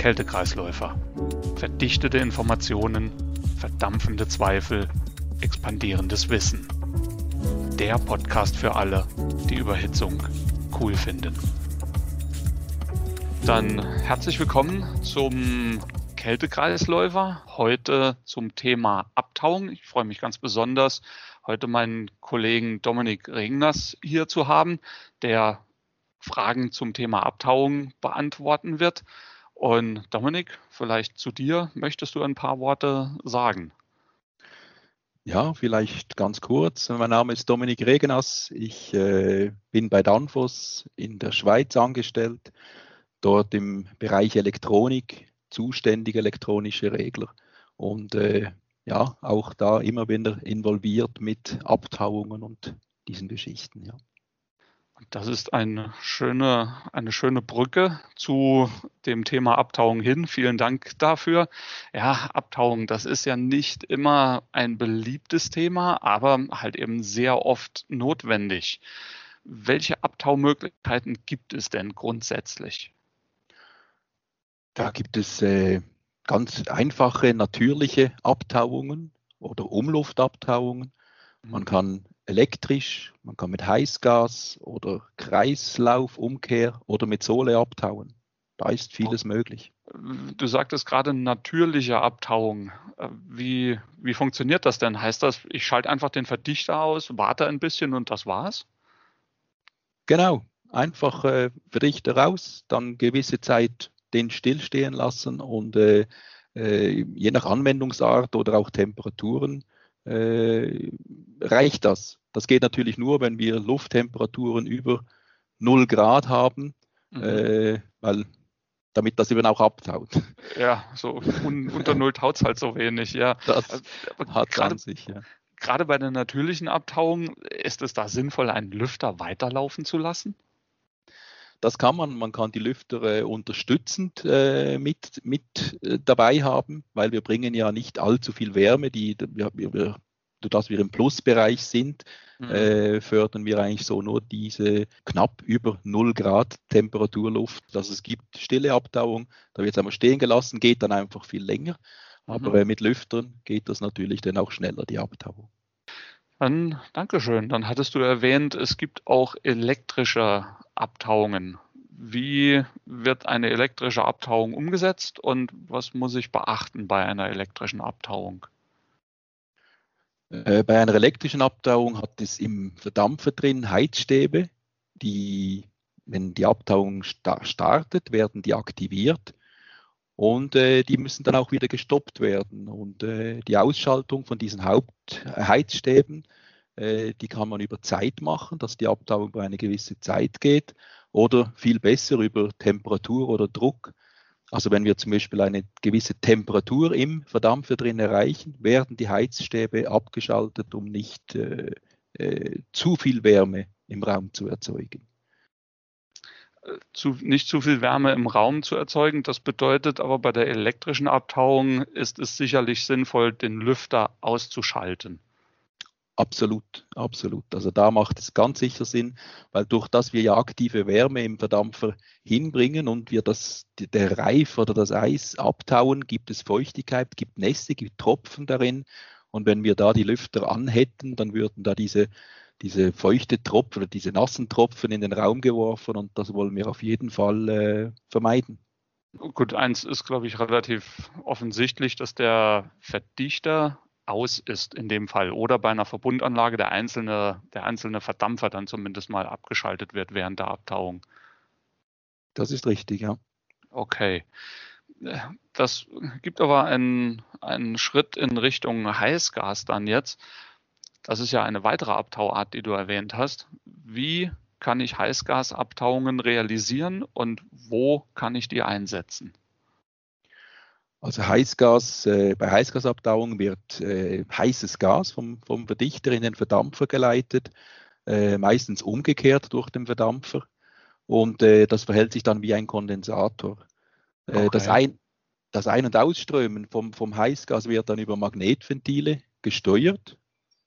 Kältekreisläufer. Verdichtete Informationen, verdampfende Zweifel, expandierendes Wissen. Der Podcast für alle, die Überhitzung cool finden. Dann herzlich willkommen zum Kältekreisläufer. Heute zum Thema Abtauung. Ich freue mich ganz besonders, heute meinen Kollegen Dominik Regners hier zu haben, der Fragen zum Thema Abtauung beantworten wird. Und Dominik, vielleicht zu dir, möchtest du ein paar Worte sagen? Ja, vielleicht ganz kurz. Mein Name ist Dominik Regenas. Ich äh, bin bei Danfoss in der Schweiz angestellt, dort im Bereich Elektronik, zuständig elektronische Regler. Und äh, ja, auch da immer wieder involviert mit Abtauungen und diesen Geschichten. Ja. Das ist eine schöne, eine schöne Brücke zu dem Thema Abtauung hin. Vielen Dank dafür. Ja, Abtauung, das ist ja nicht immer ein beliebtes Thema, aber halt eben sehr oft notwendig. Welche Abtaumöglichkeiten gibt es denn grundsätzlich? Da gibt es äh, ganz einfache, natürliche Abtauungen oder Umluftabtauungen. Man mhm. kann elektrisch, man kann mit Heißgas oder Kreislaufumkehr oder mit Sohle abtauen. Da ist vieles möglich. Du sagtest gerade natürliche Abtauung. Wie, wie funktioniert das denn? Heißt das, ich schalte einfach den Verdichter aus, warte ein bisschen und das war's? Genau, einfach äh, Verdichter raus, dann gewisse Zeit den stillstehen lassen und äh, äh, je nach Anwendungsart oder auch Temperaturen äh, reicht das. Das geht natürlich nur, wenn wir Lufttemperaturen über 0 Grad haben, mhm. äh, weil damit das eben auch abtaut. Ja, so un, unter 0 taut es halt so wenig, ja. Das also, hat gerade, sich, ja. Gerade bei der natürlichen Abtauung, ist es da sinnvoll, einen Lüfter weiterlaufen zu lassen? Das kann man. Man kann die Lüfter äh, unterstützend äh, mit, mit äh, dabei haben, weil wir bringen ja nicht allzu viel Wärme. Die, wir, wir, dass wir im Plusbereich sind, mhm. äh, fördern wir eigentlich so nur diese knapp über 0 Grad Temperaturluft. Also es gibt stille Abtauung, da wird es einmal stehen gelassen, geht dann einfach viel länger. Aber mhm. äh, mit Lüftern geht das natürlich dann auch schneller, die Abtauung. Dann, Dankeschön. Dann hattest du erwähnt, es gibt auch elektrische Abtauungen. Wie wird eine elektrische Abtauung umgesetzt und was muss ich beachten bei einer elektrischen Abtauung? Äh, bei einer elektrischen Abtauung hat es im Verdampfer drin Heizstäbe, die, wenn die Abtauung sta startet, werden die aktiviert und äh, die müssen dann auch wieder gestoppt werden. Und äh, die Ausschaltung von diesen Hauptheizstäben, äh, die kann man über Zeit machen, dass die Abtauung über eine gewisse Zeit geht oder viel besser über Temperatur oder Druck. Also wenn wir zum Beispiel eine gewisse Temperatur im Verdampfer drin erreichen, werden die Heizstäbe abgeschaltet, um nicht äh, äh, zu viel Wärme im Raum zu erzeugen. Zu, nicht zu viel Wärme im Raum zu erzeugen. Das bedeutet aber bei der elektrischen Abtauung ist es sicherlich sinnvoll, den Lüfter auszuschalten. Absolut, absolut. Also da macht es ganz sicher Sinn, weil durch das wir ja aktive Wärme im Verdampfer hinbringen und wir das, der Reif oder das Eis abtauen, gibt es Feuchtigkeit, gibt Nässe, gibt Tropfen darin. Und wenn wir da die Lüfter anhätten, dann würden da diese, diese feuchte Tropfen oder diese nassen Tropfen in den Raum geworfen und das wollen wir auf jeden Fall äh, vermeiden. Gut, eins ist, glaube ich, relativ offensichtlich, dass der Verdichter aus ist in dem Fall oder bei einer Verbundanlage der einzelne, der einzelne Verdampfer dann zumindest mal abgeschaltet wird während der Abtauung. Das ist richtig, ja. Okay. Das gibt aber einen, einen Schritt in Richtung Heißgas dann jetzt. Das ist ja eine weitere Abtauart, die du erwähnt hast. Wie kann ich Heißgasabtauungen realisieren und wo kann ich die einsetzen? Also Heißgas, äh, bei Heißgasabtauung wird äh, heißes Gas vom, vom Verdichter in den Verdampfer geleitet, äh, meistens umgekehrt durch den Verdampfer. Und äh, das verhält sich dann wie ein Kondensator. Äh, okay. Das, ein, das Ein- und Ausströmen vom, vom Heißgas wird dann über Magnetventile gesteuert.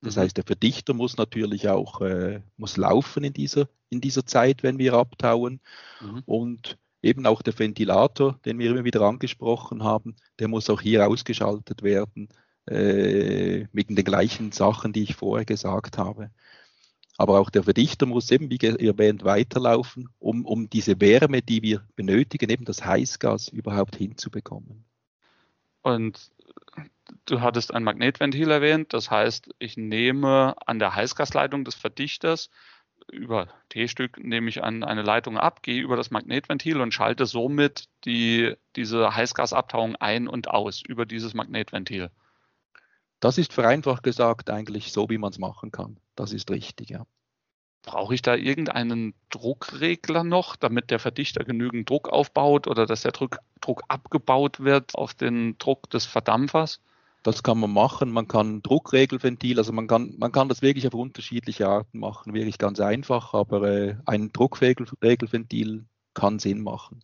Das mhm. heißt, der Verdichter muss natürlich auch äh, muss laufen in dieser, in dieser Zeit, wenn wir abtauen. Mhm. Und eben auch der Ventilator, den wir immer wieder angesprochen haben, der muss auch hier ausgeschaltet werden, äh, wegen den gleichen Sachen, die ich vorher gesagt habe. Aber auch der Verdichter muss eben, wie erwähnt, weiterlaufen, um, um diese Wärme, die wir benötigen, eben das Heißgas überhaupt hinzubekommen. Und du hattest ein Magnetventil erwähnt, das heißt, ich nehme an der Heißgasleitung des Verdichters über T-Stück nehme ich an eine Leitung ab, gehe über das Magnetventil und schalte somit die, diese Heißgasabtauung ein und aus über dieses Magnetventil. Das ist vereinfacht gesagt eigentlich so, wie man es machen kann. Das ist richtig, ja. Brauche ich da irgendeinen Druckregler noch, damit der Verdichter genügend Druck aufbaut oder dass der Druck, Druck abgebaut wird auf den Druck des Verdampfers? Das kann man machen. Man kann Druckregelventil, also man kann, man kann das wirklich auf unterschiedliche Arten machen, wirklich ganz einfach, aber äh, ein Druckregelventil kann Sinn machen.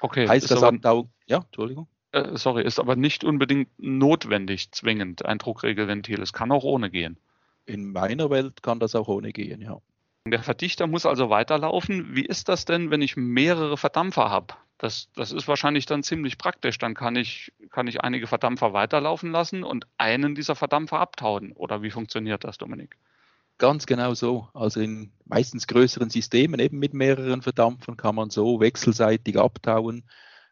Okay. Heißt das aber, ja, Entschuldigung. Äh, sorry, ist aber nicht unbedingt notwendig, zwingend ein Druckregelventil. Es kann auch ohne gehen. In meiner Welt kann das auch ohne gehen, ja. Der Verdichter muss also weiterlaufen. Wie ist das denn, wenn ich mehrere Verdampfer habe? Das, das ist wahrscheinlich dann ziemlich praktisch. Dann kann ich, kann ich einige Verdampfer weiterlaufen lassen und einen dieser Verdampfer abtauen. Oder wie funktioniert das, Dominik? Ganz genau so. Also in meistens größeren Systemen, eben mit mehreren Verdampfern, kann man so wechselseitig abtauen.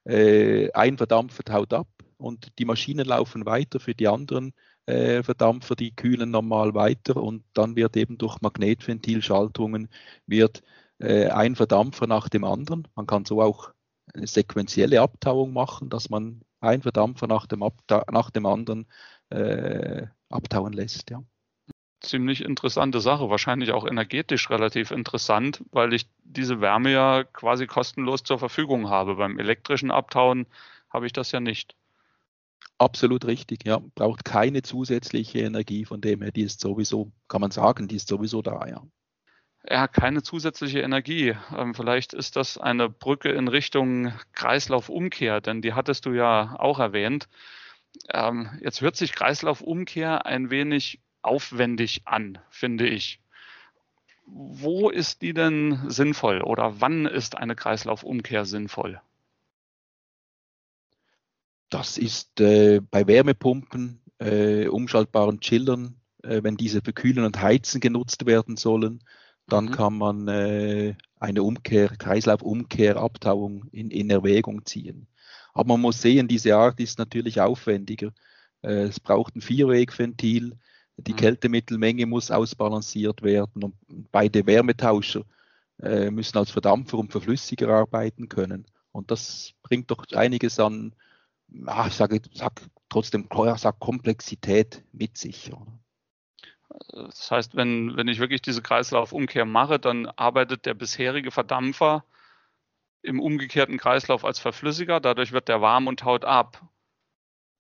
Äh, ein Verdampfer taut ab und die Maschinen laufen weiter für die anderen äh, Verdampfer, die kühlen normal weiter und dann wird eben durch Magnetventilschaltungen wird äh, ein Verdampfer nach dem anderen. Man kann so auch eine sequentielle Abtauung machen, dass man ein Verdampfer nach dem, Abta nach dem anderen äh, abtauen lässt. Ja. Ziemlich interessante Sache, wahrscheinlich auch energetisch relativ interessant, weil ich diese Wärme ja quasi kostenlos zur Verfügung habe. Beim elektrischen Abtauen habe ich das ja nicht. Absolut richtig, ja. Braucht keine zusätzliche Energie, von dem her, die ist sowieso, kann man sagen, die ist sowieso da, ja ja, keine zusätzliche Energie. Ähm, vielleicht ist das eine Brücke in Richtung Kreislaufumkehr, denn die hattest du ja auch erwähnt. Ähm, jetzt hört sich Kreislaufumkehr ein wenig aufwendig an, finde ich. Wo ist die denn sinnvoll oder wann ist eine Kreislaufumkehr sinnvoll? Das ist äh, bei Wärmepumpen, äh, umschaltbaren Chillern, äh, wenn diese für Kühlen und Heizen genutzt werden sollen dann mhm. kann man äh, eine Umkehr, Kreislaufumkehr, Abtauung in, in Erwägung ziehen. Aber man muss sehen, diese Art ist natürlich aufwendiger. Äh, es braucht ein Vierwegventil, die mhm. Kältemittelmenge muss ausbalanciert werden und beide Wärmetauscher äh, müssen als Verdampfer und Verflüssiger arbeiten können. Und das bringt doch einiges an, ach, ich sage, sag trotzdem, sag Komplexität mit sich. Oder? Das heißt, wenn, wenn ich wirklich diese Kreislaufumkehr mache, dann arbeitet der bisherige Verdampfer im umgekehrten Kreislauf als Verflüssiger, dadurch wird der warm und taut ab.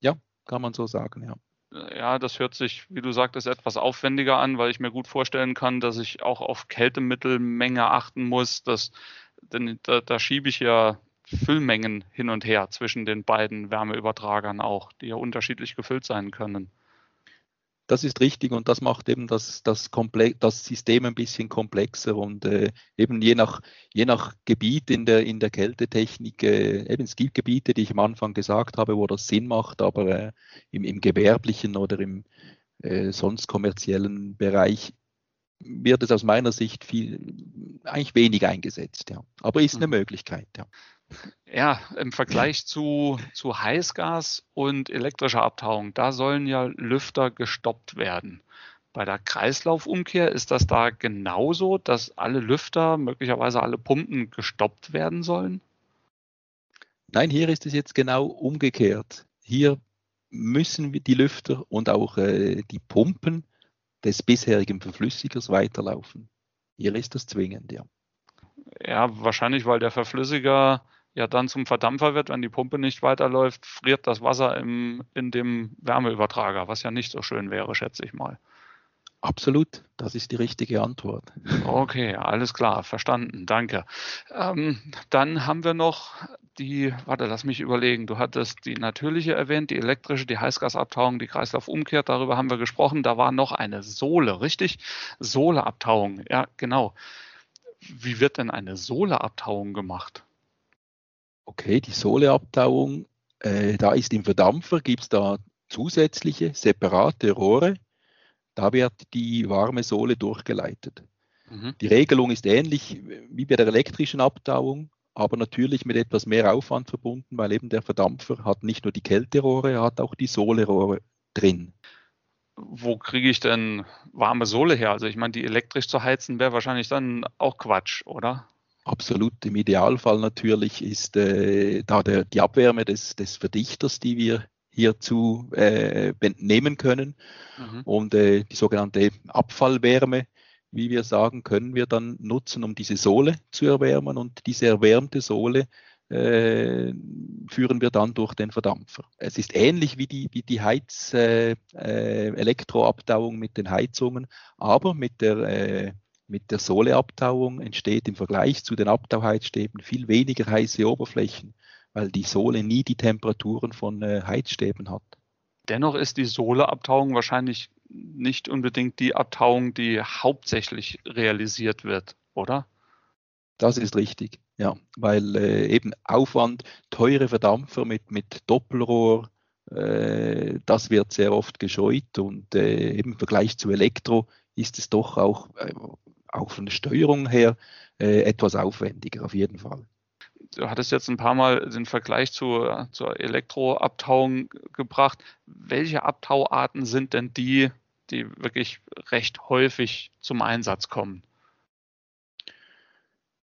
Ja, kann man so sagen, ja. Ja, das hört sich, wie du sagtest, etwas aufwendiger an, weil ich mir gut vorstellen kann, dass ich auch auf Kältemittelmenge achten muss. Dass, denn da, da schiebe ich ja Füllmengen hin und her zwischen den beiden Wärmeübertragern auch, die ja unterschiedlich gefüllt sein können. Das ist richtig und das macht eben das, das, das System ein bisschen komplexer und äh, eben je nach, je nach Gebiet in der, in der Kältetechnik, äh, eben es gibt Gebiete, die ich am Anfang gesagt habe, wo das Sinn macht, aber äh, im, im gewerblichen oder im äh, sonst kommerziellen Bereich wird es aus meiner Sicht viel, eigentlich wenig eingesetzt, ja. Aber ist eine mhm. Möglichkeit, ja. Ja, im Vergleich zu, zu Heißgas und elektrischer Abtauung, da sollen ja Lüfter gestoppt werden. Bei der Kreislaufumkehr ist das da genauso, dass alle Lüfter, möglicherweise alle Pumpen gestoppt werden sollen? Nein, hier ist es jetzt genau umgekehrt. Hier müssen die Lüfter und auch äh, die Pumpen des bisherigen Verflüssigers weiterlaufen. Hier ist das zwingend, ja. Ja, wahrscheinlich, weil der Verflüssiger ja dann zum Verdampfer wird, wenn die Pumpe nicht weiterläuft, friert das Wasser im, in dem Wärmeübertrager, was ja nicht so schön wäre, schätze ich mal. Absolut, das ist die richtige Antwort. Okay, alles klar, verstanden, danke. Ähm, dann haben wir noch die, warte, lass mich überlegen, du hattest die natürliche erwähnt, die elektrische, die Heißgasabtauung, die Kreislaufumkehr, darüber haben wir gesprochen. Da war noch eine Sohle, richtig? Sohleabtauung, ja, genau. Wie wird denn eine Sohleabtauung gemacht? Okay, die Sohleabtauung, äh, da ist im Verdampfer, gibt es da zusätzliche, separate Rohre. Da wird die warme Sohle durchgeleitet. Mhm. Die Regelung ist ähnlich wie bei der elektrischen Abtauung, aber natürlich mit etwas mehr Aufwand verbunden, weil eben der Verdampfer hat nicht nur die Kälterohre, er hat auch die Sohlerohre drin. Wo kriege ich denn warme Sohle her? Also ich meine, die elektrisch zu heizen wäre wahrscheinlich dann auch Quatsch, oder? Absolut. Im Idealfall natürlich ist äh, da der, die Abwärme des, des Verdichters, die wir hierzu äh, nehmen können. Mhm. Und äh, die sogenannte Abfallwärme, wie wir sagen, können wir dann nutzen, um diese Sohle zu erwärmen. Und diese erwärmte Sohle äh, führen wir dann durch den Verdampfer. Es ist ähnlich wie die, wie die Heiz, äh, äh, mit den Heizungen, aber mit der äh, mit der Sohleabtauung entsteht im Vergleich zu den Abtauheizstäben viel weniger heiße Oberflächen, weil die Sohle nie die Temperaturen von äh, Heizstäben hat. Dennoch ist die Sohleabtauung wahrscheinlich nicht unbedingt die Abtauung, die hauptsächlich realisiert wird, oder? Das ist richtig, ja, weil äh, eben Aufwand, teure Verdampfer mit, mit Doppelrohr, äh, das wird sehr oft gescheut und äh, eben im Vergleich zu Elektro ist es doch auch äh, auch von der Steuerung her äh, etwas aufwendiger, auf jeden Fall. Du hattest jetzt ein paar Mal den Vergleich zur, zur Elektroabtauung gebracht. Welche Abtauarten sind denn die, die wirklich recht häufig zum Einsatz kommen?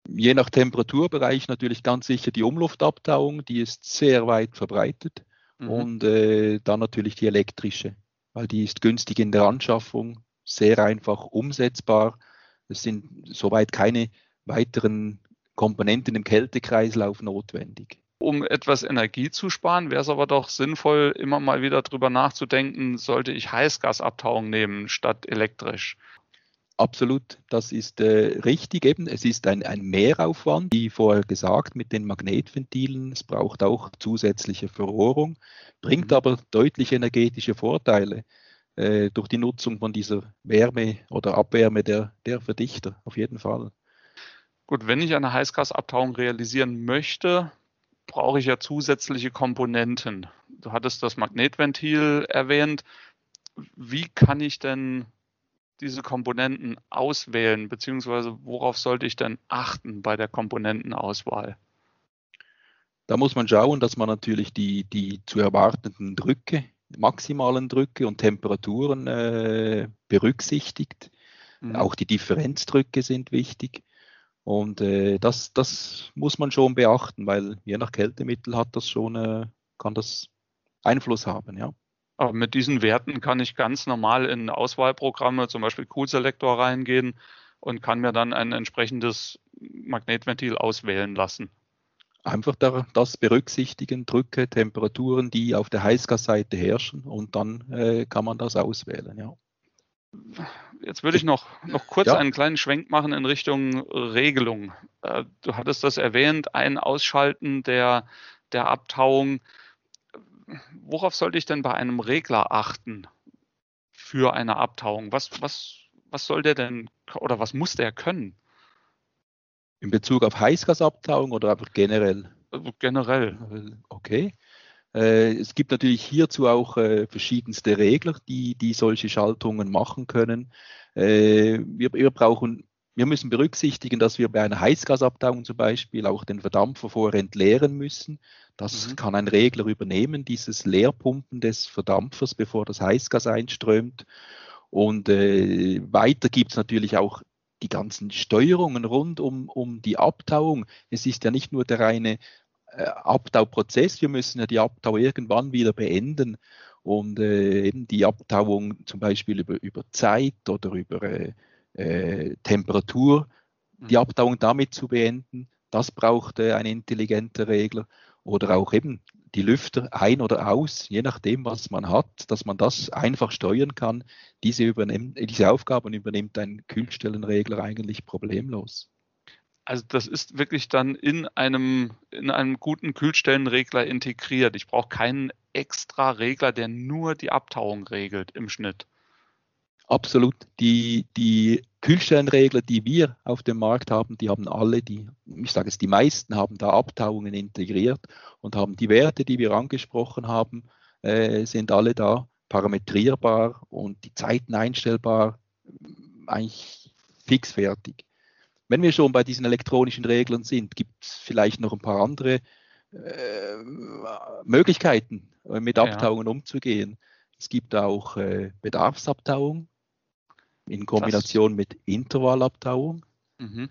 Je nach Temperaturbereich natürlich ganz sicher die Umluftabtauung, die ist sehr weit verbreitet. Mhm. Und äh, dann natürlich die elektrische, weil die ist günstig in der Anschaffung, sehr einfach umsetzbar es sind soweit keine weiteren Komponenten im Kältekreislauf notwendig. Um etwas Energie zu sparen, wäre es aber doch sinnvoll, immer mal wieder darüber nachzudenken, sollte ich Heißgasabtauung nehmen statt elektrisch. Absolut, das ist äh, richtig eben. Es ist ein, ein Mehraufwand, wie vorher gesagt, mit den Magnetventilen. Es braucht auch zusätzliche Verrohrung, bringt mhm. aber deutlich energetische Vorteile äh, durch die Nutzung von dieser Wärme oder Abwärme der, der Verdichter, auf jeden Fall. Gut, wenn ich eine Heißgasabtauung realisieren möchte, brauche ich ja zusätzliche Komponenten. Du hattest das Magnetventil erwähnt. Wie kann ich denn diese Komponenten auswählen, beziehungsweise worauf sollte ich denn achten bei der Komponentenauswahl? Da muss man schauen, dass man natürlich die, die zu erwartenden Drücke maximalen Drücke und Temperaturen äh, berücksichtigt. Mhm. Auch die Differenzdrücke sind wichtig. Und äh, das, das muss man schon beachten, weil je nach Kältemittel hat das schon, äh, kann das Einfluss haben, ja. Aber mit diesen Werten kann ich ganz normal in Auswahlprogramme, zum Beispiel Cool-Selektor reingehen und kann mir dann ein entsprechendes Magnetventil auswählen lassen einfach das berücksichtigen, Drücke, Temperaturen, die auf der Heißgasseite herrschen und dann äh, kann man das auswählen. Ja. Jetzt würde ich noch, noch kurz ja. einen kleinen Schwenk machen in Richtung Regelung. Äh, du hattest das erwähnt, ein Ausschalten der, der Abtauung. Worauf sollte ich denn bei einem Regler achten für eine Abtauung? Was, was, was soll der denn oder was muss der können? In Bezug auf Heißgasabtauung oder einfach generell? Also generell. Okay. Äh, es gibt natürlich hierzu auch äh, verschiedenste Regler, die, die solche Schaltungen machen können. Äh, wir, wir, brauchen, wir müssen berücksichtigen, dass wir bei einer Heißgasabtauung zum Beispiel auch den Verdampfer vorher entleeren müssen. Das mhm. kann ein Regler übernehmen, dieses Leerpumpen des Verdampfers, bevor das Heißgas einströmt. Und äh, weiter gibt es natürlich auch die ganzen Steuerungen rund um, um die Abtauung. Es ist ja nicht nur der reine äh, Abtauprozess, wir müssen ja die Abtau irgendwann wieder beenden. Und äh, eben die Abtauung zum Beispiel über, über Zeit oder über äh, äh Temperatur, die mhm. Abtauung damit zu beenden, das braucht äh, ein intelligenter Regler. Oder auch eben die Lüfter ein oder aus, je nachdem, was man hat, dass man das einfach steuern kann. Diese, übernimmt, diese Aufgaben übernimmt ein Kühlstellenregler eigentlich problemlos. Also das ist wirklich dann in einem, in einem guten Kühlstellenregler integriert. Ich brauche keinen extra Regler, der nur die Abtauung regelt im Schnitt. Absolut. Die, die Kühlstellenregler, die wir auf dem Markt haben, die haben alle, die, ich sage es, die meisten haben da Abtauungen integriert und haben die Werte, die wir angesprochen haben, äh, sind alle da parametrierbar und die Zeiten einstellbar, eigentlich fix fertig. Wenn wir schon bei diesen elektronischen Reglern sind, gibt es vielleicht noch ein paar andere äh, Möglichkeiten, äh, mit Abtauungen ja. umzugehen. Es gibt auch äh, Bedarfsabtauung in Kombination das, mit Intervallabtauung. Mhm.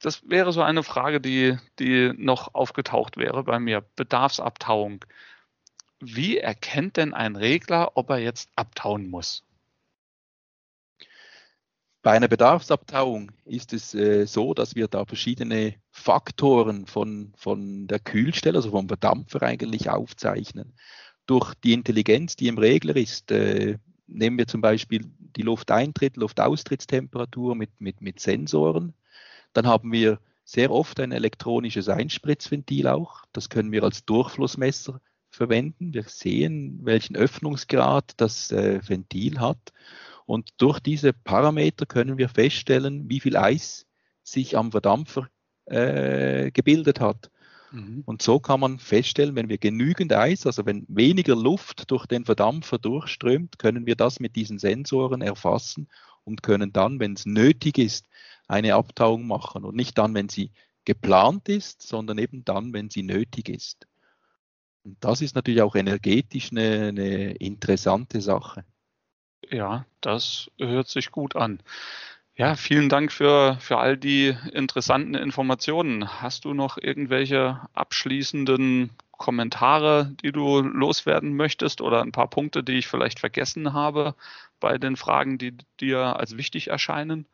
Das wäre so eine Frage, die, die noch aufgetaucht wäre bei mir. Bedarfsabtauung. Wie erkennt denn ein Regler, ob er jetzt abtauen muss? Bei einer Bedarfsabtauung ist es äh, so, dass wir da verschiedene Faktoren von, von der Kühlstelle, also vom Verdampfer eigentlich aufzeichnen. Durch die Intelligenz, die im Regler ist, äh, nehmen wir zum Beispiel die Lufteintritt, Luftaustrittstemperatur mit, mit, mit Sensoren. Dann haben wir sehr oft ein elektronisches Einspritzventil auch. Das können wir als Durchflussmesser verwenden. Wir sehen, welchen Öffnungsgrad das äh, Ventil hat. Und durch diese Parameter können wir feststellen, wie viel Eis sich am Verdampfer äh, gebildet hat. Mhm. Und so kann man feststellen, wenn wir genügend Eis, also wenn weniger Luft durch den Verdampfer durchströmt, können wir das mit diesen Sensoren erfassen und können dann, wenn es nötig ist, eine Abtauung machen. Und nicht dann, wenn sie geplant ist, sondern eben dann, wenn sie nötig ist. Und das ist natürlich auch energetisch eine, eine interessante Sache. Ja, das hört sich gut an. Ja, vielen Dank für, für all die interessanten Informationen. Hast du noch irgendwelche abschließenden Kommentare, die du loswerden möchtest oder ein paar Punkte, die ich vielleicht vergessen habe bei den Fragen, die dir als wichtig erscheinen?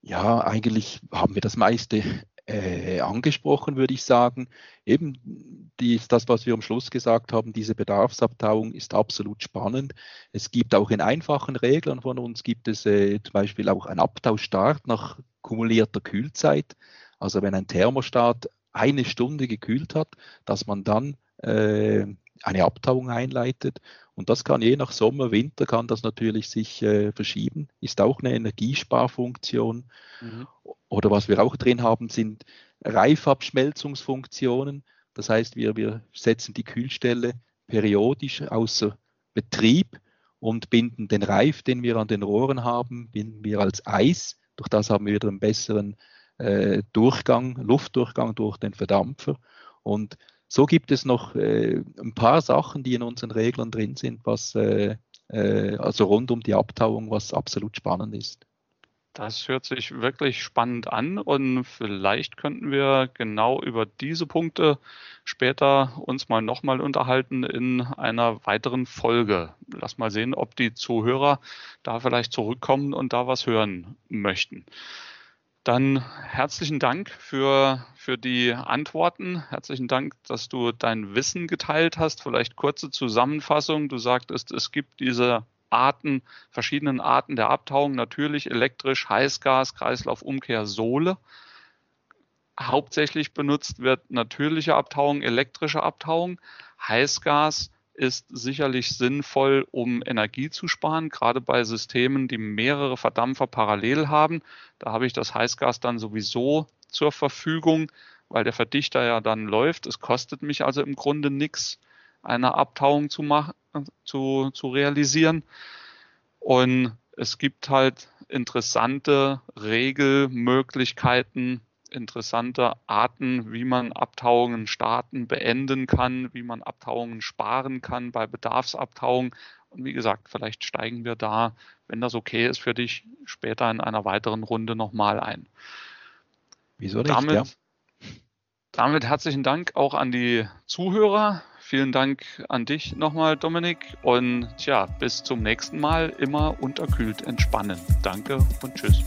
Ja, eigentlich haben wir das meiste äh, angesprochen, würde ich sagen. Eben die, das, was wir am Schluss gesagt haben, diese Bedarfsabtauung ist absolut spannend. Es gibt auch in einfachen Reglern von uns, gibt es äh, zum Beispiel auch einen Abtauschstart nach kumulierter Kühlzeit. Also wenn ein Thermostat eine Stunde gekühlt hat, dass man dann äh, eine Abtauung einleitet. Und das kann je nach Sommer, Winter kann das natürlich sich äh, verschieben, ist auch eine Energiesparfunktion. Mhm. Oder was wir auch drin haben, sind Reifabschmelzungsfunktionen. Das heißt, wir, wir setzen die Kühlstelle periodisch außer Betrieb und binden den Reif, den wir an den Rohren haben, binden wir als Eis. Durch das haben wir wieder einen besseren äh, Durchgang, Luftdurchgang durch den Verdampfer. Und so gibt es noch äh, ein paar Sachen, die in unseren Reglern drin sind, was äh, äh also rund um die Abtauung, was absolut spannend ist. Das hört sich wirklich spannend an und vielleicht könnten wir genau über diese Punkte später uns mal nochmal unterhalten in einer weiteren Folge. Lass mal sehen, ob die Zuhörer da vielleicht zurückkommen und da was hören möchten. Dann herzlichen Dank für, für die Antworten. Herzlichen Dank, dass du dein Wissen geteilt hast. Vielleicht kurze Zusammenfassung. Du sagtest, es gibt diese Arten, verschiedenen Arten der Abtauung, natürlich elektrisch, Heißgas, Kreislaufumkehr, Sohle. Hauptsächlich benutzt wird natürliche Abtauung, elektrische Abtauung. Heißgas ist sicherlich sinnvoll, um Energie zu sparen, gerade bei Systemen, die mehrere Verdampfer parallel haben. Da habe ich das Heißgas dann sowieso zur Verfügung, weil der Verdichter ja dann läuft. Es kostet mich also im Grunde nichts, eine Abtauung zu machen, zu, zu realisieren. Und es gibt halt interessante Regelmöglichkeiten, interessante Arten, wie man Abtauungen starten, beenden kann, wie man Abtauungen sparen kann bei Bedarfsabtauung. Und wie gesagt, vielleicht steigen wir da, wenn das okay ist für dich, später in einer weiteren Runde nochmal ein. Wieso nicht? Damit, ja. damit herzlichen Dank auch an die Zuhörer vielen Dank an dich nochmal, Dominik. Und tja, bis zum nächsten Mal. Immer unterkühlt entspannen. Danke und tschüss.